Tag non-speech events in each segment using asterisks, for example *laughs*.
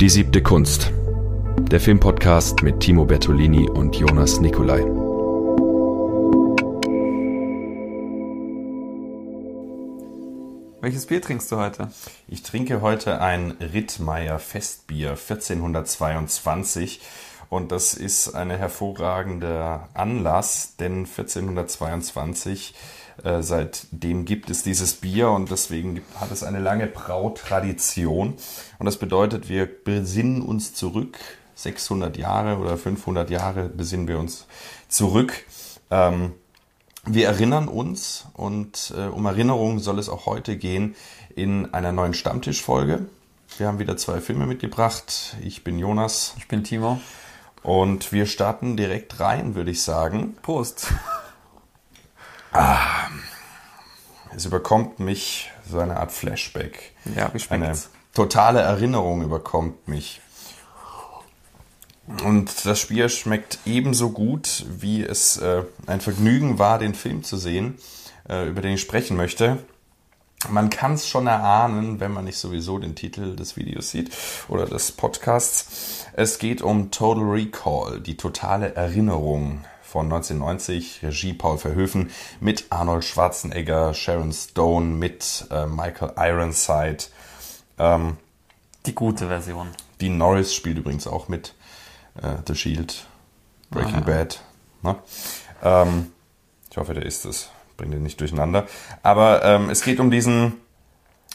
Die siebte Kunst. Der Filmpodcast mit Timo Bertolini und Jonas Nicolai. Welches Bier trinkst du heute? Ich trinke heute ein Rittmeier Festbier 1422 und das ist ein hervorragender Anlass, denn 1422 äh, seitdem gibt es dieses Bier und deswegen hat es eine lange Brautradition. Und das bedeutet, wir besinnen uns zurück, 600 Jahre oder 500 Jahre besinnen wir uns zurück. Ähm, wir erinnern uns und äh, um Erinnerung soll es auch heute gehen in einer neuen Stammtischfolge. Wir haben wieder zwei Filme mitgebracht. Ich bin Jonas. Ich bin Timo. Und wir starten direkt rein, würde ich sagen. Prost. Ah, es überkommt mich so eine Art Flashback. Ja, wie Eine totale Erinnerung überkommt mich. Und das Bier schmeckt ebenso gut, wie es äh, ein Vergnügen war, den Film zu sehen, äh, über den ich sprechen möchte. Man kann es schon erahnen, wenn man nicht sowieso den Titel des Videos sieht oder des Podcasts. Es geht um Total Recall, die totale Erinnerung von 1990, Regie Paul Verhoeven mit Arnold Schwarzenegger, Sharon Stone, mit äh, Michael Ironside. Ähm, Die gute Version. Dean Norris spielt übrigens auch mit. Äh, The Shield, Breaking Ah, ja. Bad. Ne? Ähm, ich hoffe, der ist es. Bring den nicht durcheinander. Aber ähm, es geht um diesen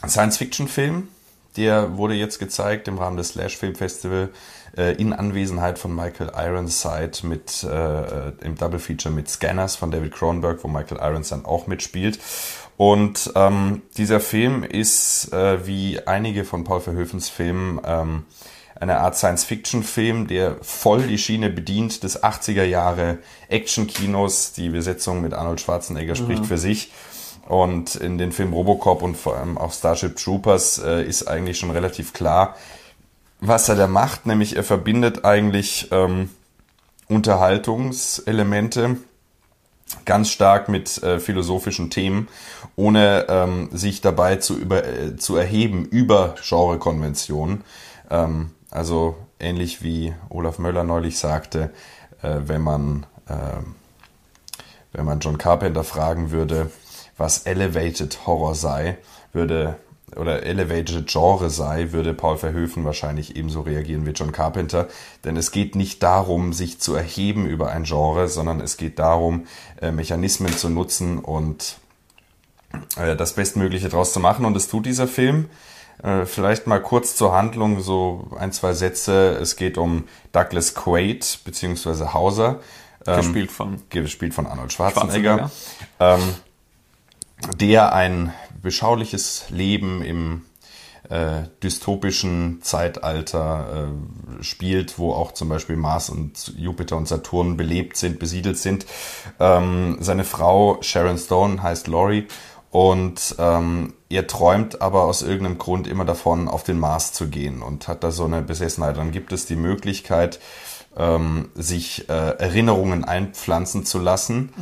Science-Fiction-Film. Der wurde jetzt gezeigt im Rahmen des Slash Film Festival in Anwesenheit von Michael Ironside mit äh, im Double Feature mit Scanners von David Cronenberg, wo Michael Ironside auch mitspielt. Und ähm, dieser Film ist äh, wie einige von Paul Verhoevens Filmen ähm, eine Art Science-Fiction-Film, der voll die Schiene bedient des 80er Jahre Action-Kinos. Die Besetzung mit Arnold Schwarzenegger spricht für sich. Und in den Film Robocop und vor allem auch Starship Troopers äh, ist eigentlich schon relativ klar, was er da macht. Nämlich er verbindet eigentlich ähm, Unterhaltungselemente ganz stark mit äh, philosophischen Themen, ohne ähm, sich dabei zu, über, äh, zu erheben über Genrekonventionen. Ähm, also ähnlich wie Olaf Möller neulich sagte, äh, wenn man ähm, wenn man John Carpenter fragen würde, was Elevated Horror sei, würde oder Elevated Genre sei, würde Paul Verhoeven wahrscheinlich ebenso reagieren wie John Carpenter. Denn es geht nicht darum, sich zu erheben über ein Genre, sondern es geht darum, äh, Mechanismen zu nutzen und äh, das Bestmögliche draus zu machen. Und das tut dieser Film. Äh, Vielleicht mal kurz zur Handlung, so ein, zwei Sätze. Es geht um Douglas Quaid beziehungsweise Hauser. ähm, Gespielt von gespielt von Arnold Schwarzenegger, Ähm, der ein beschauliches Leben im äh, dystopischen Zeitalter äh, spielt, wo auch zum Beispiel Mars und Jupiter und Saturn belebt sind, besiedelt sind. Ähm, seine Frau Sharon Stone heißt Laurie und ähm, er träumt aber aus irgendeinem Grund immer davon, auf den Mars zu gehen und hat da so eine Besessenheit. Dann gibt es die Möglichkeit, ähm, sich äh, Erinnerungen einpflanzen zu lassen,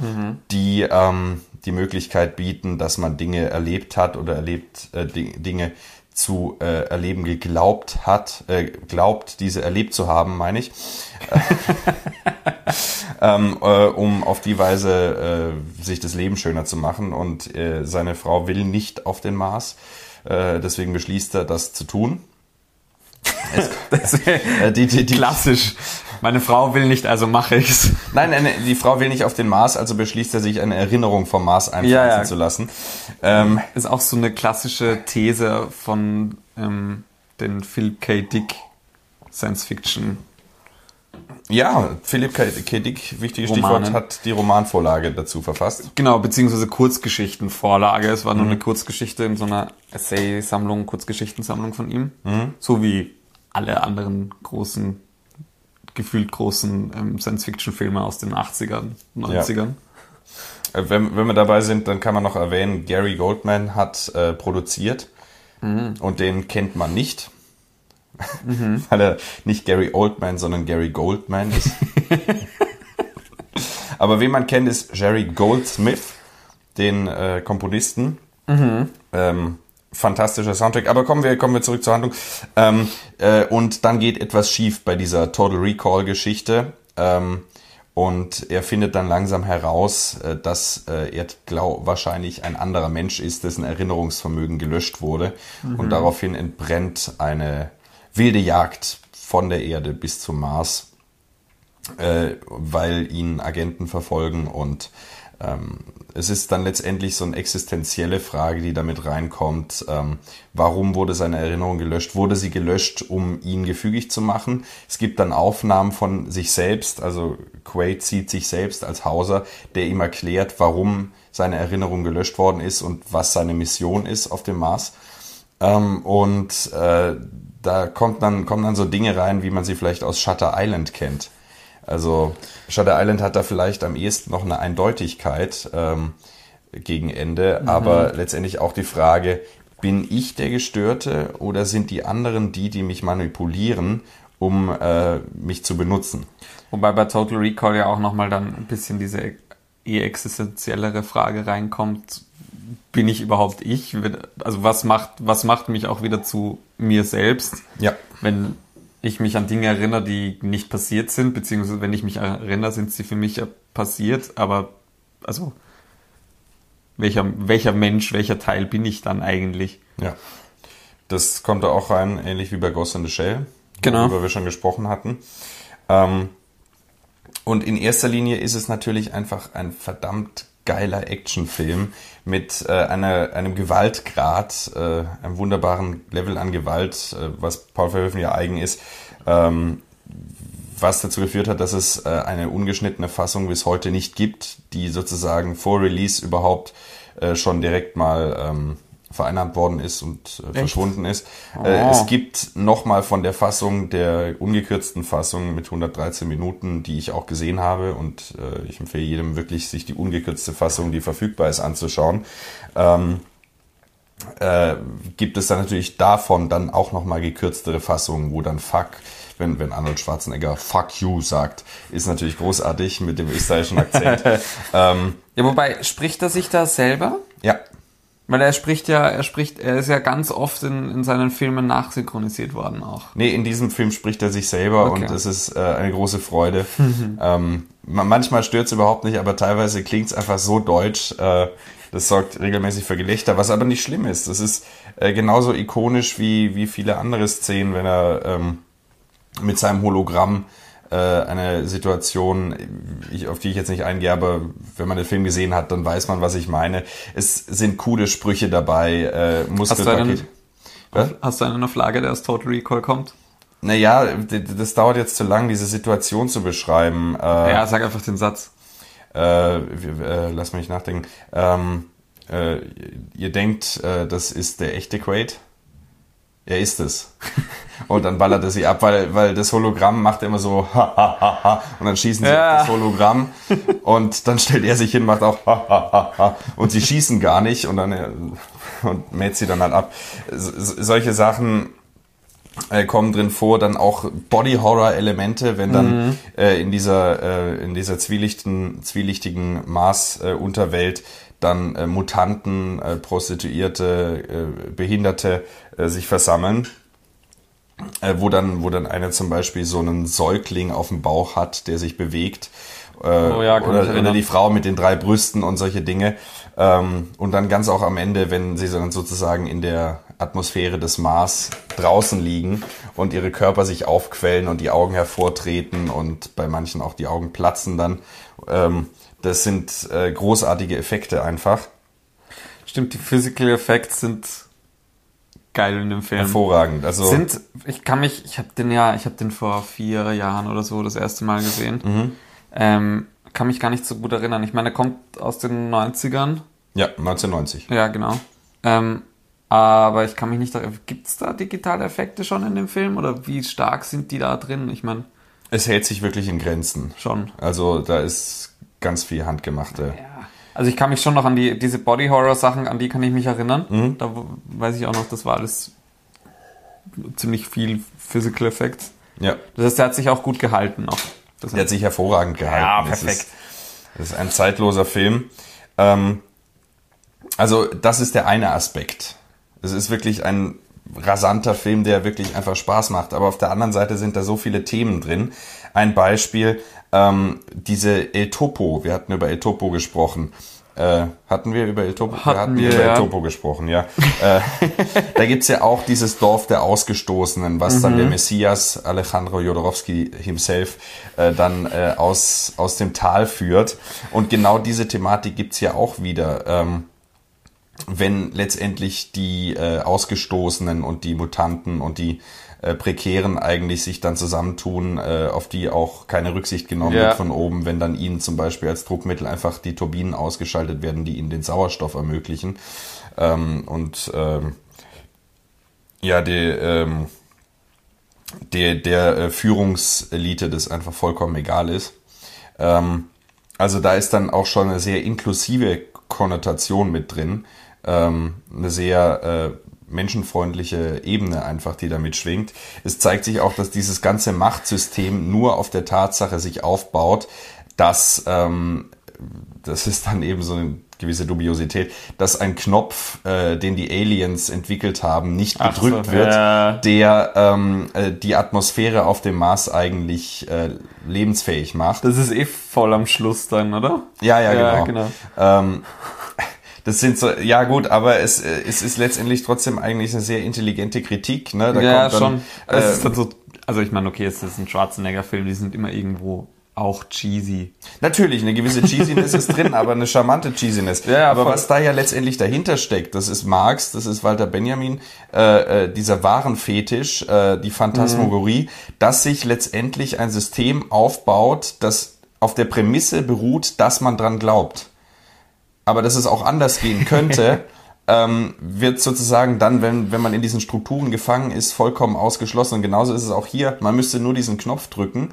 die ähm, die Möglichkeit bieten, dass man Dinge erlebt hat oder erlebt äh, Di- Dinge zu äh, erleben geglaubt hat, äh, glaubt, diese erlebt zu haben, meine ich, *laughs* ähm, äh, um auf die Weise äh, sich das Leben schöner zu machen. Und äh, seine Frau will nicht auf den Mars, äh, deswegen beschließt er, das zu tun. *laughs* Das *laughs* Äh, die, die, die, Klassisch. Meine Frau will nicht, also mache ich's. Nein, eine, die Frau will nicht auf den Mars, also beschließt er sich, eine Erinnerung vom Mars einpflanzen Ja, ja. zu lassen. Ähm, Ist auch so eine klassische These von ähm, den Philip K. Dick Science Fiction. ja, Philipp K. K. Dick, wichtiges Romanen. Stichwort, hat die Romanvorlage dazu verfasst. Genau, beziehungsweise Kurzgeschichtenvorlage. Es war nur eine Kurzgeschichte in so einer Essay-Sammlung, Kurzgeschichtensammlung von ihm. So wie alle anderen großen, gefühlt großen ähm, Science-Fiction-Filme aus den 80ern, 90ern. Äh, Wenn, wenn wir dabei sind, dann kann man noch erwähnen, Gary Goldman hat äh, produziert und den kennt man nicht, *laughs* weil er nicht Gary Oldman, sondern Gary Goldman ist. *laughs* Aber wen man kennt, ist Jerry Goldsmith, den äh, Komponisten. Ähm, fantastischer Soundtrack. Aber kommen wir, kommen wir zurück zur Handlung. Ähm, äh, und dann geht etwas schief bei dieser Total Recall Geschichte. Ähm, und er findet dann langsam heraus, äh, dass äh, er glaub, wahrscheinlich ein anderer Mensch ist, dessen Erinnerungsvermögen gelöscht wurde. Mhm. Und daraufhin entbrennt eine wilde Jagd von der Erde bis zum Mars, äh, weil ihn Agenten verfolgen und ähm, es ist dann letztendlich so eine existenzielle Frage, die damit reinkommt. Ähm, warum wurde seine Erinnerung gelöscht? Wurde sie gelöscht, um ihn gefügig zu machen? Es gibt dann Aufnahmen von sich selbst, also Quaid sieht sich selbst als Hauser, der ihm erklärt, warum seine Erinnerung gelöscht worden ist und was seine Mission ist auf dem Mars. Ähm, und äh, da kommt dann, kommen dann so Dinge rein, wie man sie vielleicht aus Shutter Island kennt. Also Shutter Island hat da vielleicht am ehesten noch eine Eindeutigkeit ähm, gegen Ende, mhm. aber letztendlich auch die Frage, bin ich der Gestörte oder sind die anderen die, die mich manipulieren, um äh, mich zu benutzen? Wobei bei Total Recall ja auch nochmal dann ein bisschen diese eher existenziellere Frage reinkommt, bin ich überhaupt ich? Also was macht, was macht mich auch wieder zu mir selbst? Ja. Wenn ich mich an Dinge erinnere, die nicht passiert sind, beziehungsweise wenn ich mich erinnere, sind sie für mich ja passiert, aber also welcher, welcher Mensch, welcher Teil bin ich dann eigentlich? Ja. Das kommt da auch rein, ähnlich wie bei Ghost in the Shell, genau. worüber wir schon gesprochen hatten. Ähm, und in erster Linie ist es natürlich einfach ein verdammt geiler Actionfilm mit äh, einer, einem Gewaltgrad, äh, einem wunderbaren Level an Gewalt, äh, was Paul Verhoeven ja eigen ist, ähm, was dazu geführt hat, dass es äh, eine ungeschnittene Fassung bis heute nicht gibt, die sozusagen vor Release überhaupt äh, schon direkt mal ähm, vereinnahmt worden ist und äh, verschwunden ist. Oh. Äh, es gibt nochmal von der Fassung, der ungekürzten Fassung mit 113 Minuten, die ich auch gesehen habe und äh, ich empfehle jedem wirklich, sich die ungekürzte Fassung, die verfügbar ist, anzuschauen. Ähm, äh, gibt es dann natürlich davon dann auch nochmal gekürztere Fassungen, wo dann Fuck, wenn, wenn Arnold Schwarzenegger Fuck you sagt, ist natürlich großartig mit dem österreichischen Akzent. *laughs* ähm, ja, wobei, spricht er sich da selber? Ja. Weil er spricht ja, er spricht, er ist ja ganz oft in, in seinen Filmen nachsynchronisiert worden auch. Nee, in diesem Film spricht er sich selber okay. und es ist äh, eine große Freude. *laughs* ähm, manchmal stört es überhaupt nicht, aber teilweise klingt es einfach so deutsch. Äh, das sorgt regelmäßig für Gelächter, was aber nicht schlimm ist. Das ist äh, genauso ikonisch wie, wie viele andere Szenen, wenn er ähm, mit seinem Hologramm eine Situation, auf die ich jetzt nicht eingehe, aber wenn man den Film gesehen hat, dann weiß man, was ich meine. Es sind coole Sprüche dabei, äh, Muskelpaket. Hast, du hast du einen auf Lager, der aus Total Recall kommt? Naja, das dauert jetzt zu lang, diese Situation zu beschreiben. Äh, ja, sag einfach den Satz. Äh, äh, lass mich nachdenken. Ähm, äh, ihr denkt, äh, das ist der echte Quaid? Er ist es. Und dann ballert er sie ab, weil, weil das Hologramm macht immer so ha, ha, ha, ha. Und dann schießen sie ja. auf das Hologramm. Und dann stellt er sich hin, macht auch ha, ha, ha, ha. Und sie schießen gar nicht und dann äh, und mäht sie dann halt ab. So, solche Sachen äh, kommen drin vor, dann auch Body-Horror-Elemente, wenn dann mhm. äh, in dieser, äh, in dieser zwielichtigen, zwielichtigen Mars-Unterwelt dann äh, Mutanten, äh, Prostituierte, äh, Behinderte äh, sich versammeln äh, wo dann, wo dann einer zum Beispiel so einen Säugling auf dem Bauch hat, der sich bewegt. Äh, oh ja, oder, oder die Frau mit den drei Brüsten und solche Dinge. Ähm, und dann ganz auch am Ende, wenn sie dann sozusagen in der Atmosphäre des Mars draußen liegen und ihre Körper sich aufquellen und die Augen hervortreten und bei manchen auch die Augen platzen dann. Ähm, das sind äh, großartige Effekte einfach. Stimmt, die Physical Effects sind geil in dem Film. Hervorragend. Also sind, ich kann mich, ich habe den ja, ich habe den vor vier Jahren oder so das erste Mal gesehen. Mhm. Ähm, kann mich gar nicht so gut erinnern. Ich meine, er kommt aus den 90ern. Ja, 1990. Ja, genau. Ähm, aber ich kann mich nicht erinnern. Gibt es da digitale Effekte schon in dem Film oder wie stark sind die da drin? Ich meine. Es hält sich wirklich in Grenzen. Schon. Also da ist ganz viel handgemachte. Ja also ich kann mich schon noch an die, diese Body Horror Sachen, an die kann ich mich erinnern. Mhm. Da weiß ich auch noch, das war alles ziemlich viel Physical Effects. Ja. Das heißt, der hat sich auch gut gehalten noch. Das der hat sich hervorragend gehalten. Ja, perfekt. Das ist, das ist ein zeitloser Film. Ähm, also das ist der eine Aspekt. Es ist wirklich ein rasanter Film, der wirklich einfach Spaß macht. Aber auf der anderen Seite sind da so viele Themen drin. Ein Beispiel, ähm, diese El Topo. Wir hatten über El Topo gesprochen. Äh, hatten wir über El Topo, hatten wir hatten wir, über ja. El Topo gesprochen, ja. äh, da gibt's ja auch dieses Dorf der Ausgestoßenen, was dann der Messias Alejandro Jodorowsky himself äh, dann äh, aus, aus dem Tal führt. Und genau diese Thematik gibt's ja auch wieder. Ähm, wenn letztendlich die äh, Ausgestoßenen und die Mutanten und die äh, Prekären eigentlich sich dann zusammentun, äh, auf die auch keine Rücksicht genommen Ja. wird von oben, wenn dann ihnen zum Beispiel als Druckmittel einfach die Turbinen ausgeschaltet werden, die ihnen den Sauerstoff ermöglichen. Ähm, und ähm, ja, die, ähm, der, der äh, Führungselite das einfach vollkommen egal ist. Ähm, also da ist dann auch schon eine sehr inklusive Konnotation mit drin, ähm, eine sehr äh, menschenfreundliche Ebene einfach, die da mitschwingt. Es zeigt sich auch, dass dieses ganze Machtsystem nur auf der Tatsache sich aufbaut, dass ähm, das ist dann eben so eine gewisse Dubiosität, dass ein Knopf, äh, den die Aliens entwickelt haben, nicht Ach so, gedrückt wird, ja. der ähm, äh, die Atmosphäre auf dem Mars eigentlich äh, lebensfähig macht. Das ist eh voll am Schluss dann, oder? Ja, ja, Ja, genau. genau. Ähm, das sind so, ja gut, aber es, äh, es ist letztendlich trotzdem eigentlich eine sehr intelligente Kritik. Ne? Da ja, kommt dann, schon. es äh, ist dann so, also ich meine, okay, es ist ein Schwarzenegger-Film, die sind immer irgendwo auch cheesy. Natürlich, eine gewisse Cheesiness ist drin, aber eine charmante Cheesiness. Ja, aber voll. was da ja letztendlich dahinter steckt, das ist Marx, das ist Walter Benjamin, äh, äh, dieser Warenfetisch, äh, die Phantasmagorie, Mhm. dass sich letztendlich ein System aufbaut, das auf der Prämisse beruht, dass man dran glaubt. Aber dass es auch anders gehen könnte, *laughs* ähm, wird sozusagen dann, wenn, wenn man in diesen Strukturen gefangen ist, vollkommen ausgeschlossen. Und genauso ist es auch hier. Man müsste nur diesen Knopf drücken.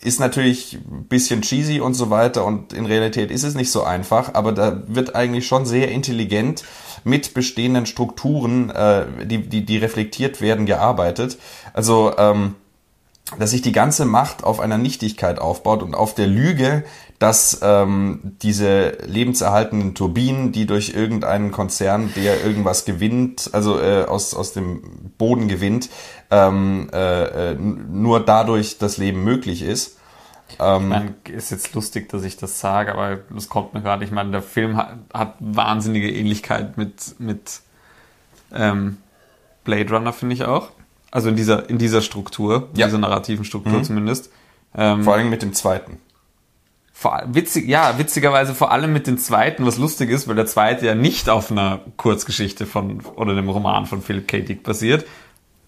Ist natürlich ein bisschen cheesy und so weiter. Und in Realität ist es nicht so einfach. Aber da wird eigentlich schon sehr intelligent mit bestehenden Strukturen, äh, die, die, die reflektiert werden, gearbeitet. Also, ähm, dass sich die ganze Macht auf einer Nichtigkeit aufbaut und auf der Lüge, dass ähm, diese lebenserhaltenden Turbinen, die durch irgendeinen Konzern, der irgendwas gewinnt, also äh, aus, aus dem Boden gewinnt, ähm, äh, äh, nur dadurch das Leben möglich ist. Ich meine, ist jetzt lustig, dass ich das sage, aber das kommt mir gerade. Ich meine, der Film hat, hat wahnsinnige Ähnlichkeit mit, mit ähm, Blade Runner, finde ich auch. Also in dieser, in dieser Struktur, in Ja. dieser narrativen Struktur zumindest. Ähm, Vor allem mit dem zweiten. vor, witzig, ja, witzigerweise vor allem mit dem zweiten, was lustig ist, weil der zweite ja nicht auf einer Kurzgeschichte von oder dem Roman von Philip K. Dick basiert.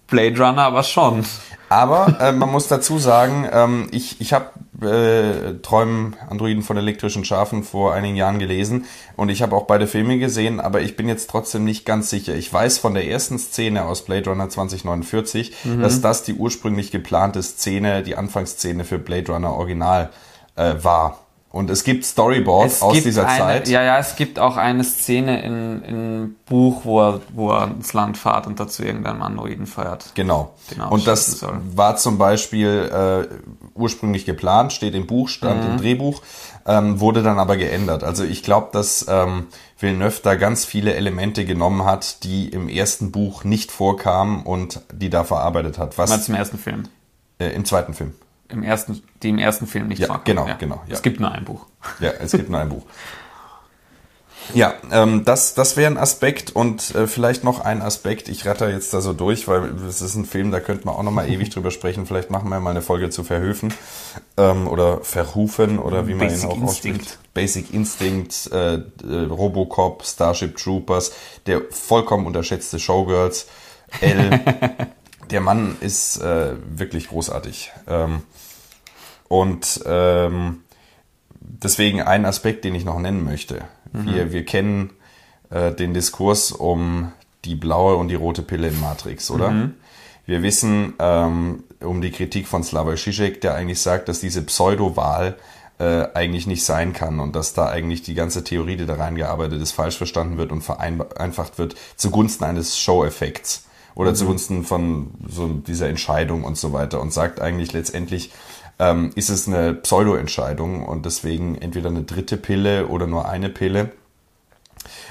Blade Runner aber schon. Aber äh, man muss dazu sagen, ähm, ich, ich habe äh, Träumen Androiden von elektrischen Schafen vor einigen Jahren gelesen und ich habe auch beide Filme gesehen, aber ich bin jetzt trotzdem nicht ganz sicher. Ich weiß von der ersten Szene aus Blade Runner 2049, dass das die ursprünglich geplante Szene, die Anfangsszene für Blade Runner Original äh, war. Und es gibt Storyboards aus dieser eine, Zeit. Ja, ja, es gibt auch eine Szene in, in Buch, wo er, wo er ins Land fährt und dazu irgendeinen Androiden feuert. Genau. Genau, und das soll. war zum Beispiel äh, ursprünglich geplant, steht im Buch, stand Mhm. im Drehbuch, ähm, wurde dann aber geändert. Also ich glaube, dass ähm, Villeneuve da ganz viele Elemente genommen hat, die im ersten Buch nicht vorkamen und die da verarbeitet hat. Mal Was zum ersten Film. äh, im zweiten Film. Im ersten, die im ersten Film nicht Ja, vorkommen. genau, genau, ja. Es gibt nur ein Buch. *laughs* Ja, es gibt nur ein Buch. Ja, ähm, das, das wäre ein Aspekt und äh, vielleicht noch ein Aspekt. Ich ratter jetzt da so durch, weil es ist ein Film, da könnte man auch noch mal ewig drüber sprechen. Vielleicht machen wir mal eine Folge zu Verhöfen ähm, oder Verhufen oder wie man ihn auch Instinct. ausspricht. Basic Instinct, äh, äh, Robocop, Starship Troopers, der vollkommen unterschätzte Showgirls, L. *laughs* der Mann ist äh, wirklich großartig. Ähm, und ähm, deswegen ein Aspekt, den ich noch nennen möchte. Wir, wir kennen äh, den Diskurs um die blaue und die rote Pille in Matrix, oder? Wir wissen ähm, um die Kritik von Slavoj Žižek, der eigentlich sagt, dass diese Pseudo-Wahl äh, eigentlich nicht sein kann und dass da eigentlich die ganze Theorie, die da reingearbeitet ist, falsch verstanden wird und vereinfacht wird zugunsten eines Show-Effekts oder zugunsten von so dieser Entscheidung und so weiter und sagt eigentlich letztendlich, ähm, ist es eine Pseudo-Entscheidung und deswegen entweder eine dritte Pille oder nur eine Pille.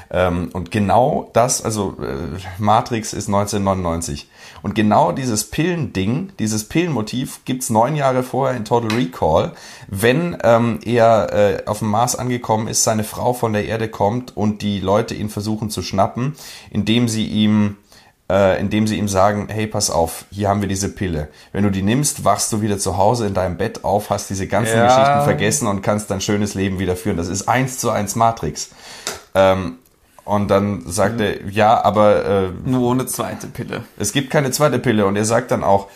Ähm, und genau das, also äh, Matrix ist 1999. Und genau dieses Pillending, dieses Pillenmotiv gibt's neun Jahre vorher in Total Recall, wenn ähm, er äh, auf dem Mars angekommen ist, seine Frau von der Erde kommt und die Leute ihn versuchen zu schnappen, indem sie ihm äh, indem sie ihm sagen, hey, pass auf, hier haben wir diese Pille. Wenn du die nimmst, wachst du wieder zu Hause in deinem Bett auf, hast diese ganzen Ja. Geschichten vergessen und kannst dein schönes Leben wieder führen. Das ist eins zu eins Matrix. Ähm, und dann sagt er, ja, aber äh, Nur ohne zweite Pille. es gibt keine zweite Pille. Und er sagt dann auch,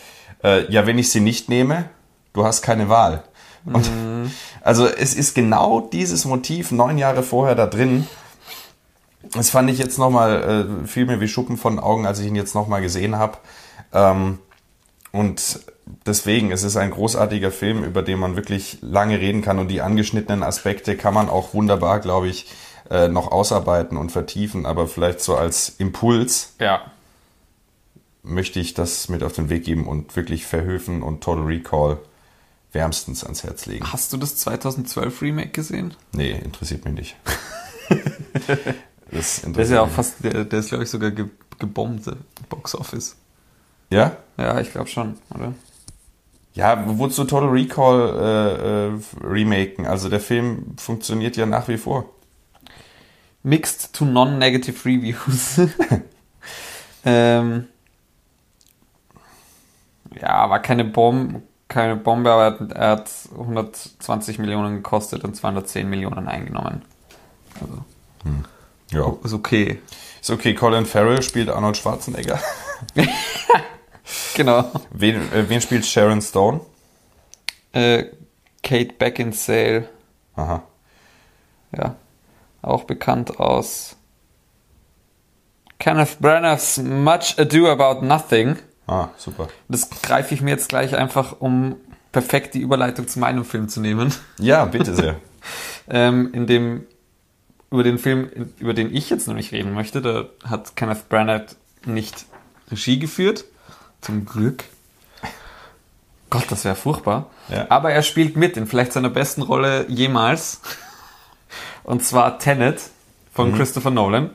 äh, ja, wenn ich sie nicht nehme, du hast keine Wahl. Und, *laughs* Also es ist genau dieses Motiv neun Jahre vorher da drin. Das fand ich jetzt nochmal, äh, fiel mir wie Schuppen von Augen, als ich ihn jetzt nochmal gesehen habe. Ähm, und deswegen, es ist ein großartiger Film, über den man wirklich lange reden kann und die angeschnittenen Aspekte kann man auch wunderbar, glaube ich, äh, noch ausarbeiten und vertiefen. Aber vielleicht so als Impuls Ja. möchte ich das mit auf den Weg geben und wirklich Verhöfen und Total Recall wärmstens ans Herz legen. Hast du das 2012 Remake gesehen? Nee, interessiert mich nicht. *laughs* das interessiert Der ist ja auch fast, der, der ist glaube ich sogar ge gebombt, der Box Office. Ja? Ja, ich glaube schon, oder? Ja, wozu Total Recall äh, äh, remaken? Also der Film funktioniert ja nach wie vor. Mixed to non-negative Reviews. *laughs* ähm, ja, war keine Bombe, keine Bombe, aber er hat, er hat 120 Millionen gekostet und 210 Millionen eingenommen. Also, Ja. ist okay. Ist okay, Colin Farrell spielt Arnold Schwarzenegger. *laughs* Genau. Wen, äh, wen spielt Sharon Stone? Äh, Kate Beckinsale, Aha. ja, auch bekannt aus Kenneth Branagh's Much Ado About Nothing. Ah, super. Das greife ich mir jetzt gleich einfach, um perfekt die Überleitung zu meinem Film zu nehmen. Ja, bitte sehr. *laughs* Ähm, in dem, über den Film, über den ich jetzt nämlich reden möchte, da hat Kenneth Branagh nicht Regie geführt. Zum Glück. Gott, das wäre furchtbar. Ja. Aber er spielt mit in vielleicht seiner besten Rolle jemals. Und zwar Tenet von Christopher Nolan.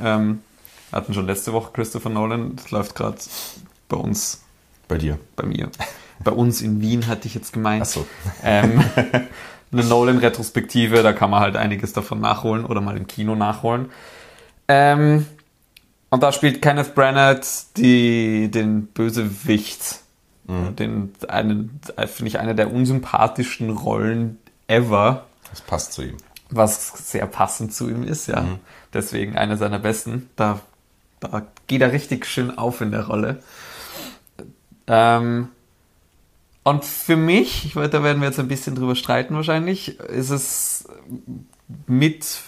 Ähm, hatten schon letzte Woche Christopher Nolan. Das läuft gerade bei uns Bei dir. bei mir. Bei uns in Wien hatte ich jetzt gemeint. Ach so. Ähm, *laughs* eine Nolan-Retrospektive, da kann man halt einiges davon nachholen oder mal im Kino nachholen. Ähm, und da spielt Kenneth Branagh die, den Bösewicht. Den, einen, finde ich, eine der unsympathischsten Rollen ever, Das passt zu ihm. was sehr passend zu ihm ist, ja. Deswegen eine seiner besten. Da, da geht er richtig schön auf in der Rolle. Ähm, und für mich, ich weiß, da werden wir jetzt ein bisschen drüber streiten wahrscheinlich, ist es mit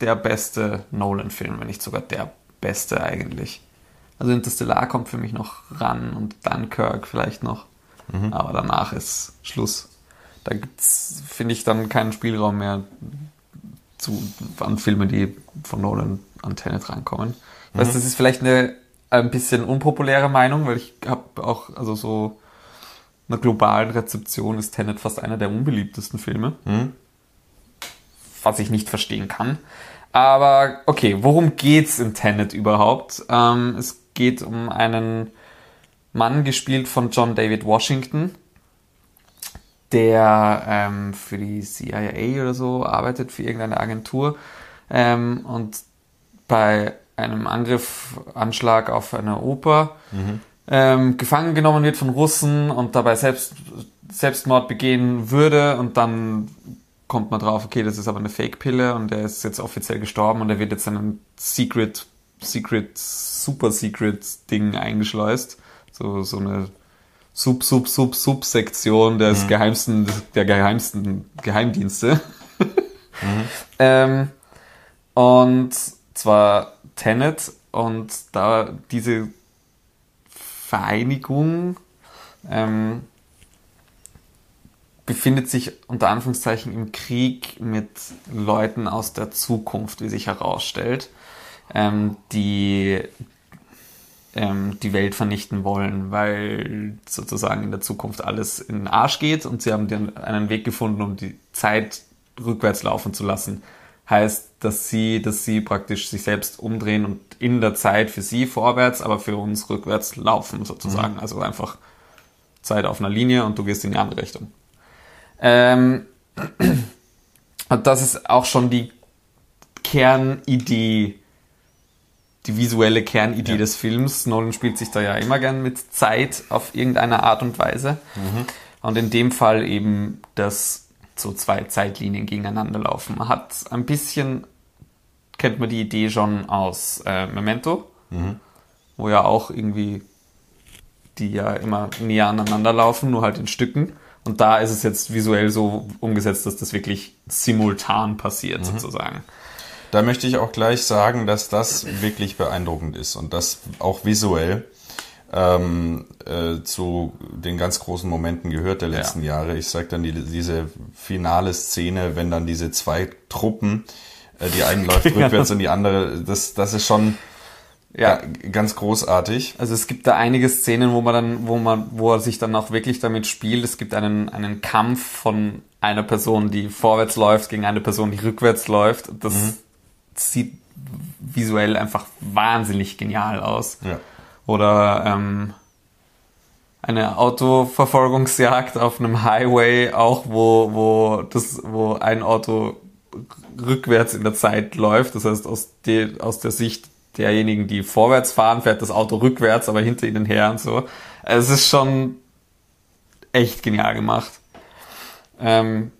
der beste Nolan-Film, wenn nicht sogar der beste eigentlich. Also Interstellar kommt für mich noch ran und Dunkirk vielleicht noch. Aber danach ist Schluss. Da gibt's, finde ich, dann keinen Spielraum mehr zu, an Filme, die von Nolan an Tenet rankommen. Ich weiß, das ist vielleicht eine ein bisschen unpopuläre Meinung, weil ich habe auch, also so einer globalen Rezeption ist Tenet fast einer der unbeliebtesten Filme. Was ich nicht verstehen kann. Aber okay, worum geht's in Tenet überhaupt? Ähm, es geht um einen Mann, gespielt von John David Washington, der ähm, für die CIA oder so arbeitet, für irgendeine Agentur ähm, und bei einem Angriff, Anschlag auf eine Oper ähm, gefangen genommen wird von Russen und dabei selbst, Selbstmord begehen würde und dann kommt man drauf, okay, das ist aber eine Fake-Pille und er ist jetzt offiziell gestorben und er wird jetzt in ein Secret, Secret, Super Secret Ding eingeschleust. So, so eine Sub, Sub, Sub, Subsektion des geheimsten, der geheimsten Geheimdienste. *laughs* ähm, und zwar Tenet und da diese Vereinigung ähm, befindet sich unter Anführungszeichen im Krieg mit Leuten aus der Zukunft, wie sich herausstellt, ähm, die ähm, die Welt vernichten wollen, weil sozusagen in der Zukunft alles in den Arsch geht und sie haben den, einen Weg gefunden, um die Zeit rückwärts laufen zu lassen. Heißt, dass sie, dass sie praktisch sich selbst umdrehen und in der Zeit für sie vorwärts, aber für uns rückwärts laufen sozusagen. Also einfach Zeit auf einer Linie und du gehst in die andere Richtung. Ähm, *clears throat* und das ist auch schon die Kernidee, die visuelle Kernidee Ja. des Films. Nolan spielt sich da ja immer gern mit Zeit auf irgendeine Art und Weise. Und in dem Fall eben, dass so zwei Zeitlinien gegeneinander laufen. Man hat ein bisschen, kennt man die Idee schon aus äh, Memento, wo ja auch irgendwie die ja immer näher aneinander laufen, nur halt in Stücken. Und da ist es jetzt visuell so umgesetzt, dass das wirklich simultan passiert, sozusagen. Da möchte ich auch gleich sagen, dass das wirklich beeindruckend ist und das auch visuell ähm, äh, zu den ganz großen Momenten gehört der letzten Jahre. Ich sage dann die, diese finale Szene, wenn dann diese zwei Truppen, äh, die eine läuft *laughs* rückwärts und die andere, das, das ist schon Ja. ga- ganz großartig. Also es gibt da einige Szenen, wo man dann, wo man, wo er sich dann auch wirklich damit spielt. Es gibt einen, einen Kampf von einer Person, die vorwärts läuft, gegen eine Person, die rückwärts läuft. Das sieht visuell einfach wahnsinnig genial aus. Ja. Oder ähm, eine Autoverfolgungsjagd auf einem Highway, auch wo, wo, das, wo ein Auto rückwärts in der Zeit läuft. Das heißt, aus, de, aus der Sicht derjenigen, die vorwärts fahren, fährt das Auto rückwärts, aber hinter ihnen her und so. Es ist schon echt genial gemacht. Ähm,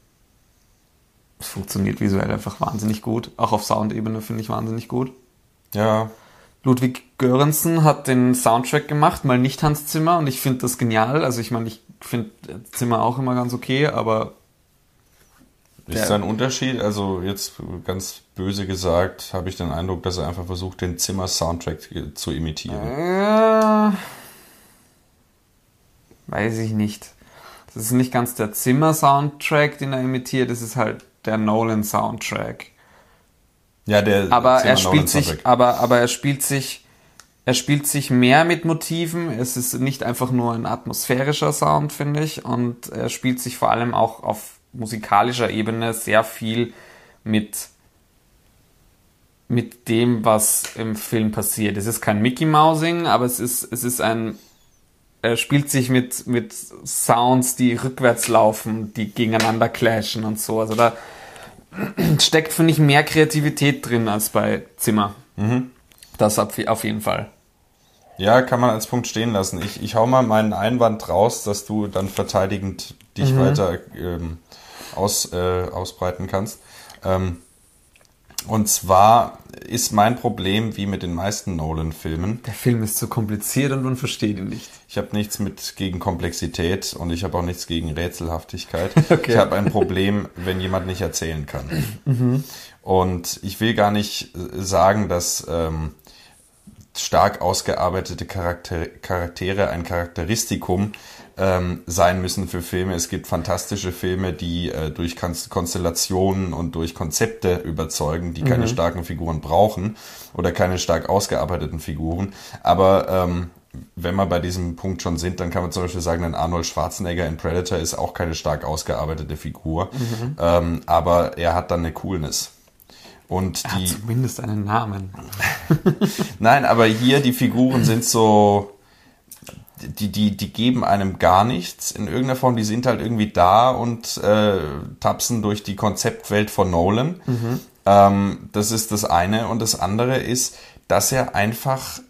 es funktioniert visuell einfach wahnsinnig gut. Auch auf Soundebene finde ich wahnsinnig gut. Ja, Ludwig Göransson hat den Soundtrack gemacht, mal nicht Hans Zimmer und ich finde das genial. Also ich meine, ich finde Zimmer auch immer ganz okay, aber ist da ein Unterschied? Also jetzt ganz böse gesagt, habe ich den Eindruck, dass er einfach versucht, den Zimmer-Soundtrack zu imitieren. äh, weiß ich nicht. Das ist nicht ganz der Zimmer-Soundtrack, den er imitiert, das ist halt der Nolan-Soundtrack. Ja, der aber er spielt sich, aber, aber er spielt sich, er spielt sich mehr mit Motiven. Es ist nicht einfach nur ein atmosphärischer Sound, finde ich. Und er spielt sich vor allem auch auf musikalischer Ebene sehr viel mit, mit dem, was im Film passiert. Es ist kein Mickey Mousing, aber es ist, es ist ein, er spielt sich mit, mit Sounds, die rückwärts laufen, die gegeneinander clashen und so. Also da, *clears throat* steckt, finde ich, mehr Kreativität drin als bei Zimmer. Das auf auf jeden Fall. Ja, kann man als Punkt stehen lassen. Ich, ich hau mal meinen Einwand raus, dass du dann verteidigend dich weiter ähm, aus, äh, ausbreiten kannst. Ähm, und zwar ist mein Problem, wie mit den meisten Nolan-Filmen, Der Film ist zu kompliziert und man versteht ihn nicht. ich habe nichts mit gegen Komplexität und ich habe auch nichts gegen Rätselhaftigkeit. *laughs* Okay. Ich habe ein Problem, wenn jemand nicht erzählen kann. Und ich will gar nicht äh, sagen, dass ähm, stark ausgearbeitete Charakter Charaktere ein Charakteristikum ähm, sein müssen für Filme. Es gibt fantastische Filme, die äh, durch Kon Konstellationen und durch Konzepte überzeugen, die keine starken Figuren brauchen oder keine stark ausgearbeiteten Figuren. Aber ähm, wenn wir bei diesem Punkt schon sind, dann kann man zum Beispiel sagen, ein Arnold Schwarzenegger in Predator ist auch keine stark ausgearbeitete Figur, ähm, aber er hat dann eine Coolness. Und Er hat die, zumindest einen Namen. *laughs* Nein, aber hier die Figuren sind so, die, die, die geben einem gar nichts in irgendeiner Form. Die sind halt irgendwie da und äh, tapsen durch die Konzeptwelt von Nolan. Ähm, das ist das eine. Und das andere ist, dass er einfach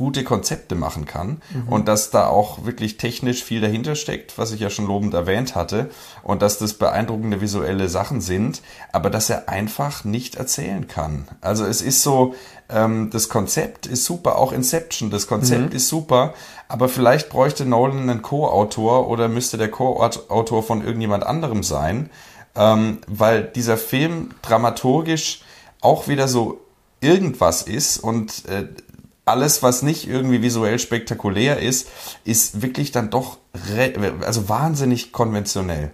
gute Konzepte machen kann und dass da auch wirklich technisch viel dahinter steckt, was ich ja schon lobend erwähnt hatte und dass das beeindruckende visuelle Sachen sind, aber dass er einfach nicht erzählen kann. Also es ist so, ähm, das Konzept ist super, auch Inception, das Konzept ist super, aber vielleicht bräuchte Nolan einen Co-Autor oder müsste der Co-Autor von irgendjemand anderem sein, ähm, weil dieser Film dramaturgisch auch wieder so irgendwas ist und äh, alles, was nicht irgendwie visuell spektakulär ist, ist wirklich dann doch also wahnsinnig konventionell.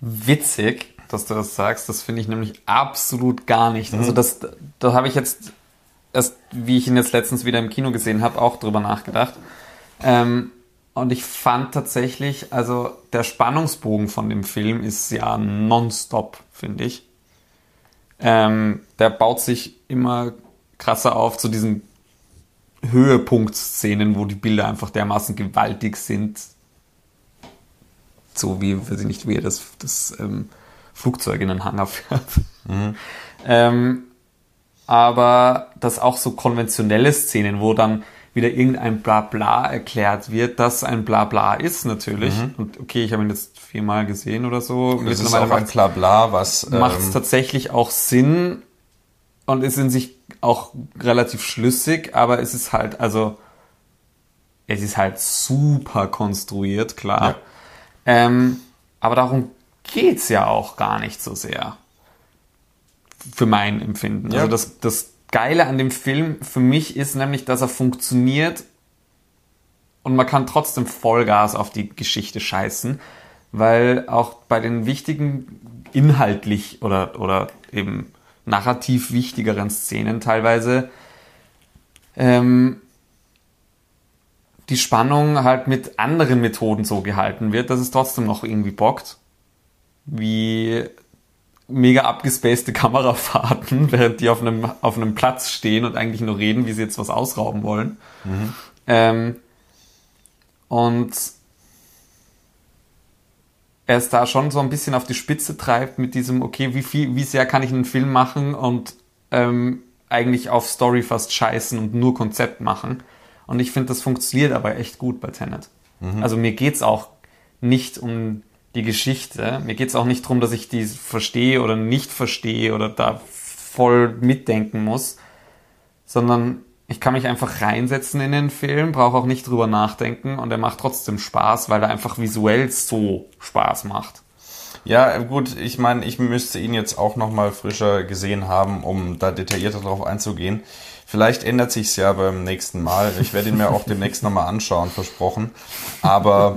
Witzig, dass du das sagst. Das finde ich nämlich absolut gar nicht. Also das, da habe ich jetzt erst, wie ich ihn jetzt letztens wieder im Kino gesehen habe, auch drüber nachgedacht. Ähm, und ich fand tatsächlich, also der Spannungsbogen von dem Film ist ja nonstop, finde ich. Ähm, der baut sich immer krasser auf zu diesen Höhepunktszenen, wo die Bilder einfach dermaßen gewaltig sind. So wie, weiß ich nicht, wie er das, das ähm, Flugzeug in den Hangar fährt. Mhm. *laughs* Ähm, aber das auch so konventionelle Szenen, wo dann wieder irgendein Blabla erklärt wird, dass ein Blabla ist natürlich. Mhm. Und okay, ich habe ihn jetzt viermal gesehen oder so. Das ist auch ein Blabla, was ähm, macht tatsächlich auch Sinn und ist in sich auch relativ schlüssig, aber es ist halt, also es ist halt super konstruiert, klar. Ja. Ähm, aber darum geht's ja auch gar nicht so sehr. Für mein Empfinden. Ja. Also das, das Geile an dem Film für mich ist nämlich, dass er funktioniert und man kann trotzdem Vollgas auf die Geschichte scheißen, weil auch bei den wichtigen inhaltlich oder, oder eben narrativ wichtigeren Szenen teilweise ähm, die Spannung halt mit anderen Methoden so gehalten wird, dass es trotzdem noch irgendwie bockt. Wie mega abgespacede *laughs* Kamerafahrten, *laughs* während die auf einem, auf einem Platz stehen und eigentlich nur reden, wie sie jetzt was ausrauben wollen. Mhm. Ähm, und er es da schon so ein bisschen auf die Spitze treibt mit diesem, okay, wie viel, wie sehr kann ich einen Film machen und ähm, eigentlich auf Story fast scheißen und nur Konzept machen. Und ich finde, das funktioniert aber echt gut bei Tenet. Mhm. Also mir geht's auch nicht um die Geschichte. Mir geht es auch nicht darum, dass ich die verstehe oder nicht verstehe oder da voll mitdenken muss, sondern ich kann mich einfach reinsetzen in den Film, brauche auch nicht drüber nachdenken und er macht trotzdem Spaß, weil er einfach visuell so Spaß macht. Ja, gut, ich meine, ich müsste ihn jetzt auch nochmal frischer gesehen haben, um da detaillierter drauf einzugehen. Vielleicht ändert sich's ja beim nächsten Mal. Ich werde ihn mir auch demnächst nochmal anschauen, versprochen. Aber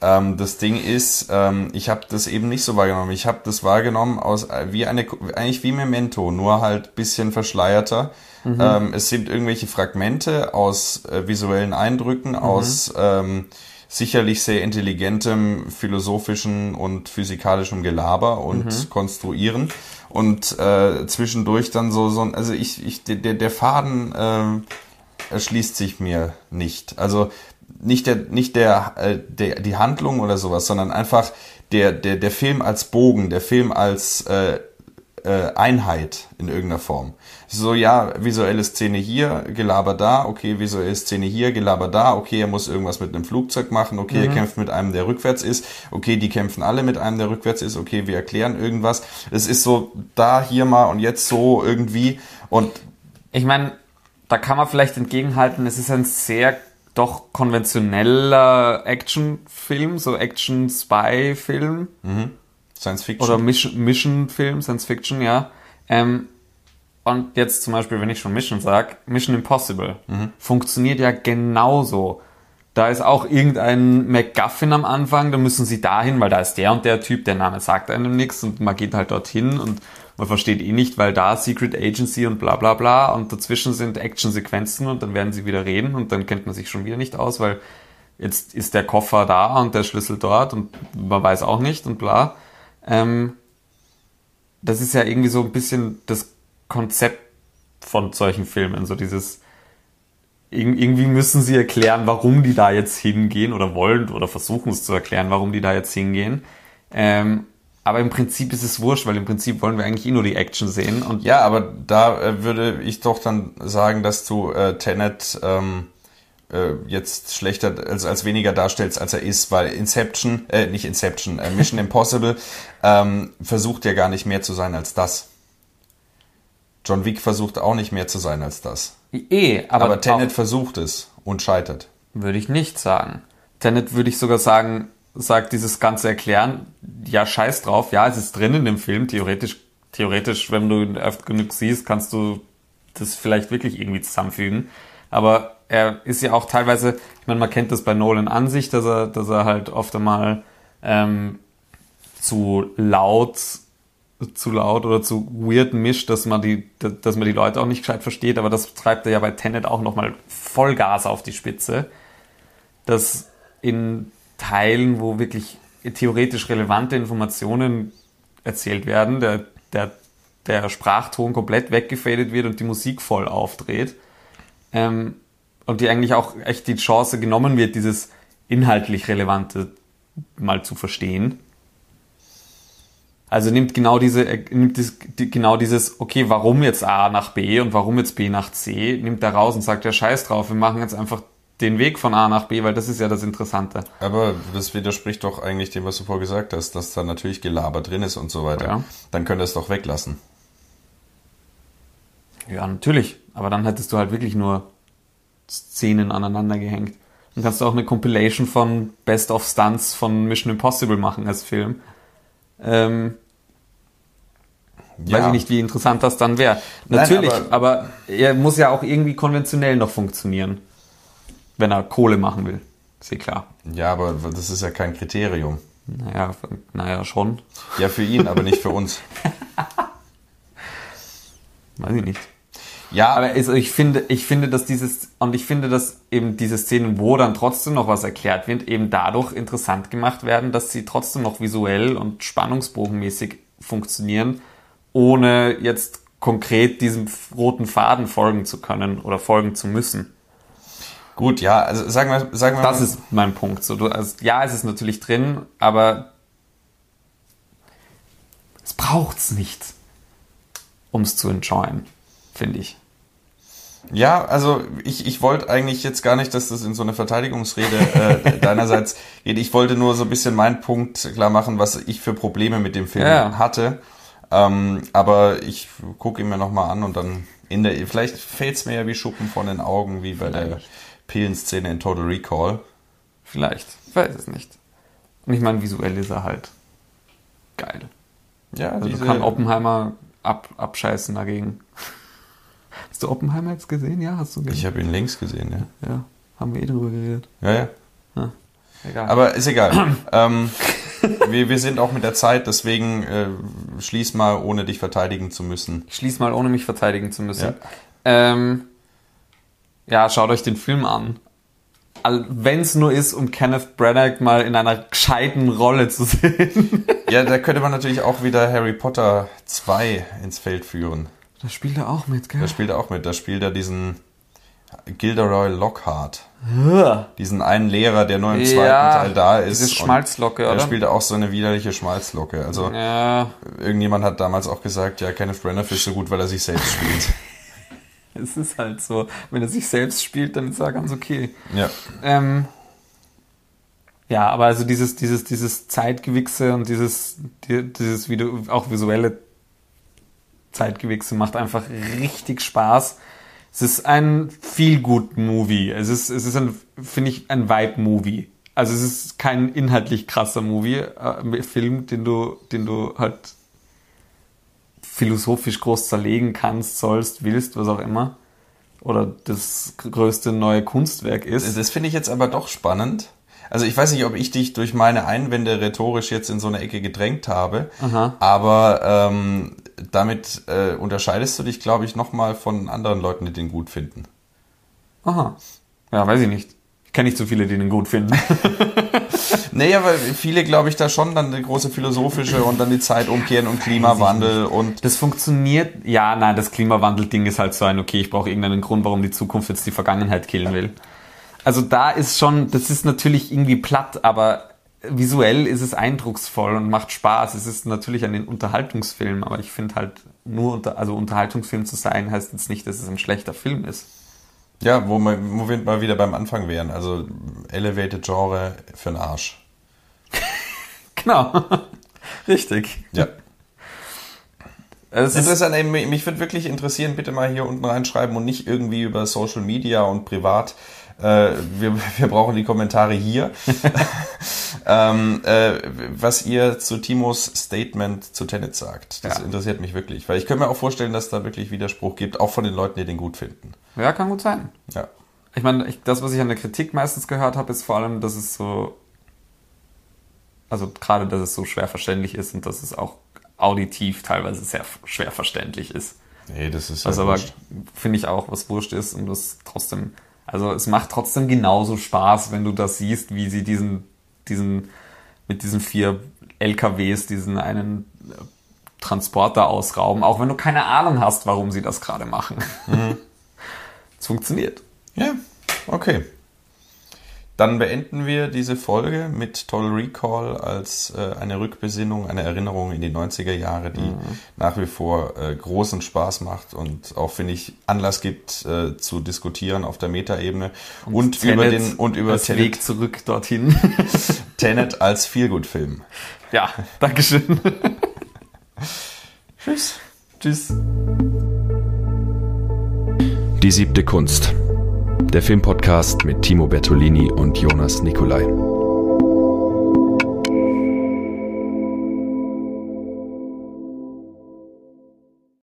ähm, das Ding ist, ähm, ich habe das eben nicht so wahrgenommen. Ich habe das wahrgenommen aus äh, wie eine eigentlich wie Memento, nur halt bisschen verschleierter. Mhm. Ähm, es sind irgendwelche Fragmente aus äh, visuellen Eindrücken, mhm. aus ähm, sicherlich sehr intelligentem philosophischen und physikalischem Gelaber und mhm. Konstruieren und äh, zwischendurch dann so so also ich ich der der Faden äh, erschließt sich mir nicht. Also nicht der, nicht der, äh, der, die Handlung oder sowas, sondern einfach der, der, der Film als Bogen, der Film als äh, äh, Einheit in irgendeiner Form. So, ja, visuelle Szene hier, Gelaber da, okay, visuelle Szene hier, Gelaber da, okay, er muss irgendwas mit einem Flugzeug machen, okay, mhm. er kämpft mit einem, der rückwärts ist, okay, die kämpfen alle mit einem, der rückwärts ist, okay, wir erklären irgendwas. Es ist so da, hier mal und jetzt so irgendwie und ich meine, da kann man vielleicht entgegenhalten, es ist ein sehr doch konventioneller Actionfilm, so Action-Spy-Film. Mhm. Science Fiction. Oder Mission-Film, Science Fiction, ja. Ähm, und jetzt zum Beispiel, wenn ich schon Mission sage, Mission Impossible mhm. funktioniert ja genauso. Da ist auch irgendein MacGuffin am Anfang, da müssen sie dahin, weil da ist der und der Typ, der Name sagt einem nichts und man geht halt dorthin und man versteht eh nicht, weil da Secret Agency und bla bla bla und dazwischen sind Actionsequenzen und dann werden sie wieder reden und dann kennt man sich schon wieder nicht aus, weil jetzt ist der Koffer da und der Schlüssel dort und man weiß auch nicht und bla. Ähm, das ist ja irgendwie so ein bisschen das Konzept von solchen Filmen, so dieses irgendwie müssen sie erklären, warum die da jetzt hingehen oder wollen oder versuchen es zu erklären, warum die da jetzt hingehen. Ähm, aber im Prinzip ist es wurscht, weil im Prinzip wollen wir eigentlich eh nur die Action sehen. Und ja, aber da äh, würde ich doch dann sagen, dass du äh, Tenet ähm, äh, jetzt schlechter, also als weniger darstellst, als er ist, weil Inception, äh, nicht Inception, äh, Mission *laughs* Impossible ähm, versucht ja gar nicht mehr zu sein als das. John Wick versucht auch nicht mehr zu sein als das. Eh, aber, aber Tenet versucht es und scheitert. Würde ich nicht sagen. Tenet würde ich sogar sagen, sagt dieses ganze Erklären, ja, scheiß drauf, ja, es ist drin in dem Film, theoretisch, theoretisch, wenn du ihn öfter genug siehst, kannst du das vielleicht wirklich irgendwie zusammenfügen. Aber er ist ja auch teilweise, ich meine, man kennt das bei Nolan an sich, dass er, dass er halt oft einmal ähm, zu laut zu laut oder zu weird mischt, dass man die, dass man die Leute auch nicht gescheit versteht, aber das treibt er ja bei Tenet auch nochmal Vollgas auf die Spitze. Dass in Teilen, wo wirklich theoretisch relevante Informationen erzählt werden. Der, der der Sprachton komplett weggefadet wird und die Musik voll aufdreht. Ähm, und die eigentlich auch echt die Chance genommen wird, dieses inhaltlich Relevante mal zu verstehen. Also nimmt genau diese, nimmt das, die, genau dieses, okay, warum jetzt A nach B und warum jetzt B nach C, nimmt da raus und sagt, ja, scheiß drauf, wir machen jetzt einfach den Weg von A nach B, weil das ist ja das Interessante. Aber das widerspricht doch eigentlich dem, was du vorher gesagt hast, dass da natürlich Gelaber drin ist und so weiter. Ja. Dann könnt ihr es doch weglassen. Ja, natürlich. Aber dann hättest du halt wirklich nur Szenen aneinander gehängt. Dann kannst du auch eine Compilation von Best of Stunts von Mission Impossible machen als Film. Ähm, Ja. Weiß ich nicht, wie interessant das dann wäre. Nein, Natürlich, aber- aber, er muss ja auch irgendwie konventionell noch funktionieren. Wenn er Kohle machen will. Ist eh klar. Ja, aber das ist ja kein Kriterium. Naja, naja, schon. Ja, für ihn, aber nicht für uns. *laughs* Weiß ich nicht. Ja, Aber also ich finde, ich finde, dass dieses, und ich finde, dass eben diese Szenen, wo dann trotzdem noch was erklärt wird, eben dadurch interessant gemacht werden, dass sie trotzdem noch visuell und spannungsbogenmäßig funktionieren, ohne jetzt konkret diesem roten Faden folgen zu können oder folgen zu müssen. gut, ja, also sagen wir, sagen wir Das mal, ist mein Punkt. So, du, also, ja, es ist natürlich drin, aber es braucht's nicht, um es zu enjoyen, finde ich. Ja, also ich, ich wollte eigentlich jetzt gar nicht, dass das in so eine Verteidigungsrede äh, *laughs* deinerseits geht. Ich wollte nur so ein bisschen meinen Punkt klar machen, was ich für Probleme mit dem Film Ja. hatte. Ähm, aber ich gucke ihn mir nochmal an und dann in der, vielleicht fällt es mir ja wie Schuppen von den Augen, wie bei der Vielleicht. Pillenszene in Total Recall. Vielleicht. Ich weiß es nicht. Und ich meine, visuell ist er halt geil. Ja, Also diese, kann Oppenheimer ab, abscheißen dagegen. Hast du Oppenheimer jetzt gesehen? Ja, hast du gesehen? ich habe ihn links gesehen, ja. ja, haben wir eh drüber geredet. Ja, ja. Egal. Aber ist egal. *clears throat* ähm, wir, wir sind auch mit der Zeit, deswegen äh, schließ mal, ohne dich verteidigen zu müssen. ich schließe mal, ohne mich verteidigen zu müssen. Ja. Ähm, ja, schaut euch den Film an. Wenn es nur ist, um Kenneth Branagh mal in einer gescheiten Rolle zu sehen. Ja, da könnte man natürlich auch wieder Harry Potter 2 ins Feld führen. Da spielt er auch mit, gell? Da spielt er auch mit. Da spielt er diesen Gilderoy Lockhart. Ja, Diesen einen Lehrer, der nur im zweiten Ja, Teil da ist. diese und Schmalzlocke, Der oder? spielt auch so eine widerliche Schmalzlocke. Also ja, irgendjemand hat damals auch gesagt, ja, Kenneth Branagh ist so gut, weil er sich selbst spielt. *laughs* es ist halt so. Wenn er sich selbst spielt, dann ist er ganz okay. ja. Ähm, ja, aber also dieses, dieses, dieses Zeitgewichse und dieses, die- dieses Video, auch visuelle Zeitgewichse macht einfach richtig Spaß. Es ist ein Feel-Good-Movie. Es ist, es ist ein, finde ich, ein Vibe-Movie. Also es ist kein inhaltlich krasser Movie, äh, Film, den du, den du halt philosophisch groß zerlegen kannst, sollst, willst, was auch immer. Oder das größte neue Kunstwerk ist. Das finde ich jetzt aber doch spannend. Also ich weiß nicht, ob ich dich durch meine Einwände rhetorisch jetzt in so eine Ecke gedrängt habe, aber ähm, damit äh, unterscheidest du dich, glaube ich, nochmal von anderen Leuten, die den gut finden. Aha. Ja, weiß ich nicht. Ich kenne nicht so viele, die den gut finden. *laughs* Naja, weil viele, glaube ich, da schon dann die große philosophische und dann die Zeit umkehren und Klimawandel und Das funktioniert. Ja, nein, das Klimawandel-Ding ist halt so ein, okay, ich brauche irgendeinen Grund, warum die Zukunft jetzt die Vergangenheit killen will. Also da ist schon, das ist natürlich irgendwie platt, aber visuell ist es eindrucksvoll und macht Spaß. Es ist natürlich ein Unterhaltungsfilm, aber ich finde halt nur unter, also Unterhaltungsfilm zu sein, heißt jetzt nicht, dass es ein schlechter Film ist. ja, wo, wir, wo wir mal wieder beim Anfang wären. Also Elevated Genre für den Arsch. *laughs* Genau. *laughs* Richtig. Ja. Ist, Interessant, ey, mich würde wirklich interessieren, bitte mal hier unten reinschreiben und nicht irgendwie über Social Media und privat. Äh, wir, *laughs* wir brauchen die Kommentare hier. *laughs* ähm, äh, was ihr zu Timos Statement zu Tenet sagt. Das Ja. interessiert mich wirklich. Weil ich könnte mir auch vorstellen, dass da wirklich Widerspruch gibt, auch von den Leuten, die den gut finden. ja, kann gut sein. Ja. Ich meine, ich, das, was ich an der Kritik meistens gehört habe, ist vor allem, dass es so, also gerade, dass es so schwer verständlich ist und dass es auch auditiv teilweise sehr schwer verständlich ist. Nee, das ist Was ja aber, wurscht. finde ich auch, was wurscht ist und das trotzdem, also es macht trotzdem genauso Spaß, wenn du das siehst, wie sie diesen, diesen, mit diesen vier LKWs, diesen einen äh, Transporter ausrauben, auch wenn du keine Ahnung hast, warum sie das gerade machen. *laughs* Es funktioniert. Ja, okay. Dann beenden wir diese Folge mit Toll Recall als äh, eine Rückbesinnung, eine Erinnerung in die 90er Jahre, die nach wie vor äh, großen Spaß macht und auch, finde ich, Anlass gibt äh, zu diskutieren auf der Metaebene und, über Tenet den und über Tenet, Weg zurück dorthin. *laughs* Tenet als Feelgood-Film. ja, Dankeschön. Tschüss. Tschüss. Die siebte Kunst. Der Filmpodcast mit Timo Bertolini und Jonas Nicolai.